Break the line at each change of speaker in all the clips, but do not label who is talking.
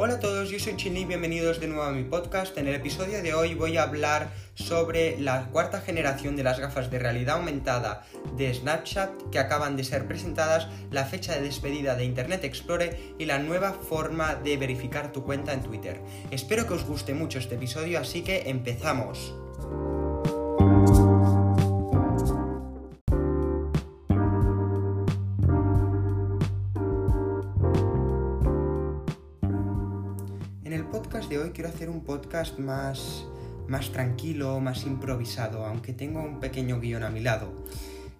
Hola a todos, yo soy Chini y bienvenidos de nuevo a mi podcast. En el episodio de hoy voy a hablar sobre la cuarta generación de las gafas de realidad aumentada de Snapchat que acaban de ser presentadas, la fecha de despedida de Internet Explorer y la nueva forma de verificar tu cuenta en Twitter. Espero que os guste mucho este episodio, así que empezamos. Hacer un podcast más, más tranquilo, más improvisado, aunque tengo un pequeño guion a mi lado.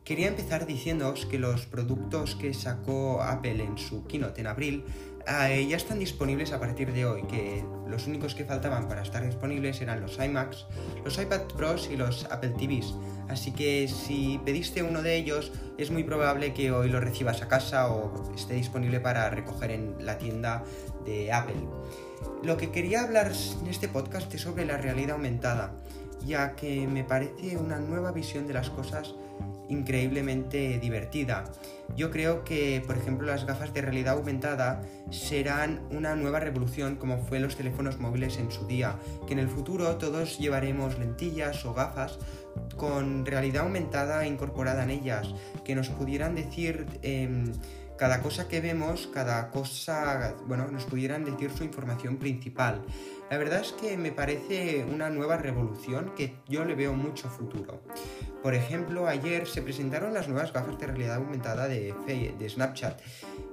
Quería empezar diciéndoos que los productos que sacó Apple en su keynote en abril eh, ya están disponibles a partir de hoy, que los únicos que faltaban para estar disponibles eran los iMacs, los iPad Pros y los Apple TVs. Así que si pediste uno de ellos, es muy probable que hoy lo recibas a casa o esté disponible para recoger en la tienda de Apple. Lo que quería hablar en este podcast es sobre la realidad aumentada, ya que me parece una nueva visión de las cosas increíblemente divertida. Yo creo que, por ejemplo, las gafas de realidad aumentada serán una nueva revolución como fue los teléfonos móviles en su día, que en el futuro todos llevaremos lentillas o gafas con realidad aumentada incorporada en ellas, que nos pudieran decir... Eh, cada cosa que vemos, cada cosa, bueno, nos pudieran decir su información principal. La verdad es que me parece una nueva revolución que yo le veo mucho futuro. Por ejemplo, ayer se presentaron las nuevas gafas de realidad aumentada de, de Snapchat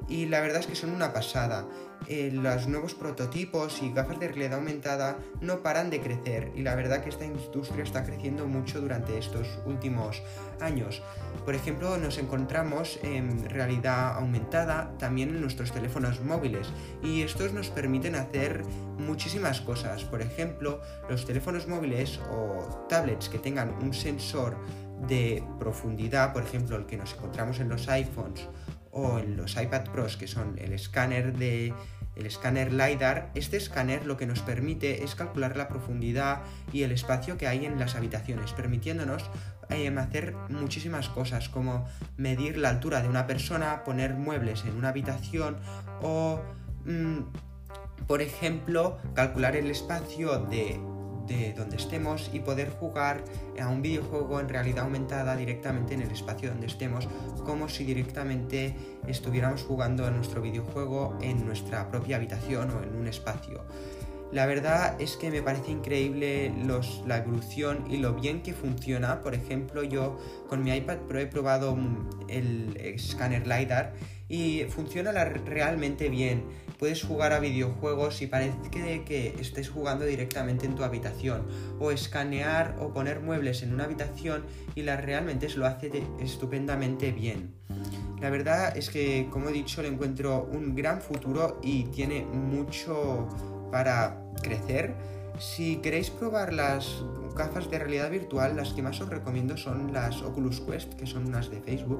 y la verdad es que son una pasada. Eh, los nuevos prototipos y gafas de realidad aumentada no paran de crecer y la verdad que esta industria está creciendo mucho durante estos últimos años. Por ejemplo, nos encontramos en realidad aumentada también en nuestros teléfonos móviles y estos nos permiten hacer muchísimas cosas. Por ejemplo, los teléfonos móviles o tablets que tengan un sensor de profundidad, por ejemplo, el que nos encontramos en los iPhones o en los iPad Pros, que son el escáner de el escáner LiDAR, este escáner lo que nos permite es calcular la profundidad y el espacio que hay en las habitaciones, permitiéndonos eh, hacer muchísimas cosas como medir la altura de una persona, poner muebles en una habitación o, mm, por ejemplo, calcular el espacio de de donde estemos y poder jugar a un videojuego en realidad aumentada directamente en el espacio donde estemos, como si directamente estuviéramos jugando a nuestro videojuego en nuestra propia habitación o en un espacio. La verdad es que me parece increíble los, la evolución y lo bien que funciona. Por ejemplo, yo con mi iPad Pro he probado el escáner LiDAR y funciona realmente bien puedes jugar a videojuegos y parece que, estés jugando directamente en tu habitación o escanear o poner muebles en una habitación y la realmente lo hace estupendamente bien. La verdad es que, como he dicho, le encuentro un gran futuro y tiene mucho para crecer. Si queréis probar las gafas de realidad virtual, las que más os recomiendo son las Oculus Quest, que son unas de Facebook.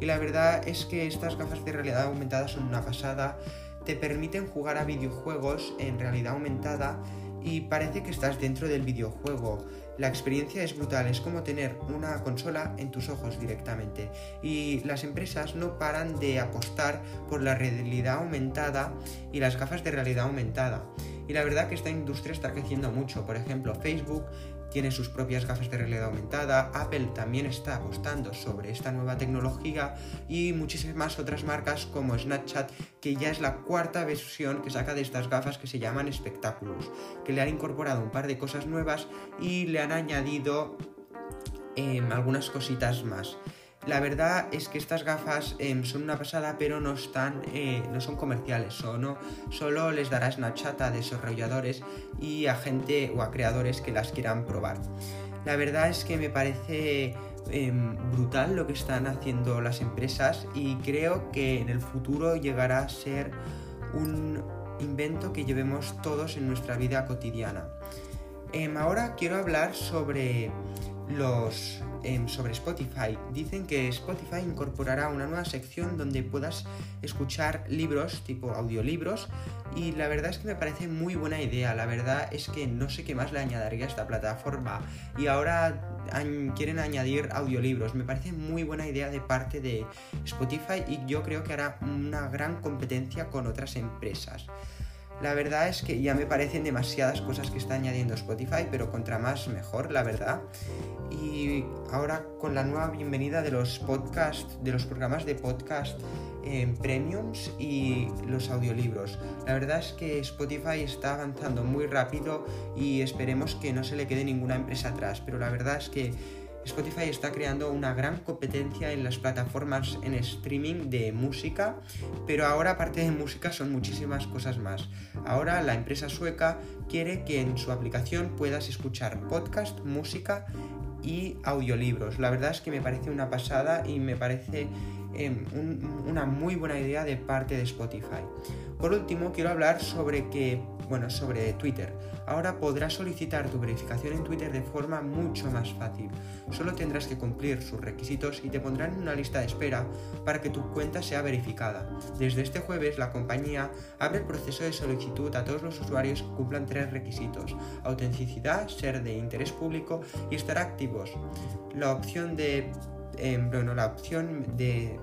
Y la verdad es que estas gafas de realidad aumentada son una pasada te permiten jugar a videojuegos en realidad aumentada y parece que estás dentro del videojuego. La experiencia es brutal, es como tener una consola en tus ojos directamente. Y las empresas no paran de apostar por la realidad aumentada y las gafas de realidad aumentada. Y la verdad que esta industria está creciendo mucho. Por ejemplo, Facebook tiene sus propias gafas de realidad aumentada, Apple también está apostando sobre esta nueva tecnología y muchísimas otras marcas como Snapchat, que ya es la cuarta versión que saca de estas gafas que se llaman espectáculos, que le han incorporado un par de cosas nuevas y le han añadido em, algunas cositas más. La verdad es que estas gafas em, son una pasada, pero no están, eh, no son comerciales, solo, solo les dará Snapchat a desarrolladores y a gente o a creadores que las quieran probar. La verdad es que me parece em, brutal lo que están haciendo las empresas y creo que en el futuro llegará a ser un invento que llevemos todos en nuestra vida cotidiana. Em, ahora quiero hablar sobre los sobre Spotify. Dicen que Spotify incorporará una nueva sección donde puedas escuchar libros, tipo audiolibros, y la verdad es que me parece muy buena idea. La verdad es que no sé qué más le añadiría a esta plataforma. Y ahora quieren añadir audiolibros. Me parece muy buena idea de parte de Spotify y yo creo que hará una gran competencia con otras empresas. La verdad es que ya me parecen demasiadas cosas que está añadiendo Spotify, pero contra más mejor, la verdad. Y ahora con la nueva bienvenida de los podcasts, de los programas de podcast en premiums y los audiolibros. La verdad es que Spotify está avanzando muy rápido y esperemos que no se le quede ninguna empresa atrás, pero la verdad es que Spotify está creando una gran competencia en las plataformas en streaming de música, pero ahora aparte de música son muchísimas cosas más. Ahora la empresa sueca quiere que en su aplicación puedas escuchar podcast, música y audiolibros. La verdad es que me parece una pasada y me parece em, una muy buena idea de parte de Spotify. Por último, quiero hablar sobre que, bueno, sobre Twitter ahora podrás solicitar tu verificación en Twitter de forma mucho más fácil. Solo tendrás que cumplir sus requisitos y te pondrán en una lista de espera para que tu cuenta sea verificada. Desde este jueves, la compañía abre el proceso de solicitud a todos los usuarios que cumplan tres requisitos: autenticidad, ser de interés público y estar activos. La opción de em, bueno, la opción de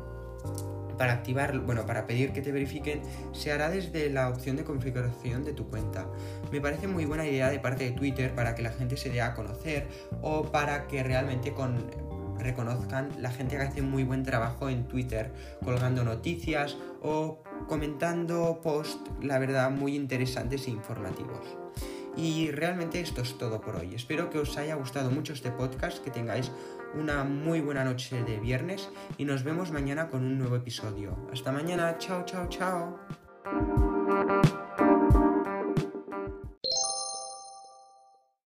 para activar, bueno, para pedir que te verifiquen, se hará desde la opción de configuración de tu cuenta. Me parece muy buena idea de parte de Twitter para que la gente se dé a conocer o para que realmente con, reconozcan la gente que hace muy buen trabajo en Twitter, colgando noticias o comentando posts, la verdad, muy interesantes e informativos. Y realmente esto es todo por hoy. Espero que os haya gustado mucho este podcast, que tengáis una muy buena noche de viernes y nos vemos mañana con un nuevo episodio. Hasta mañana, chao, chao, chao.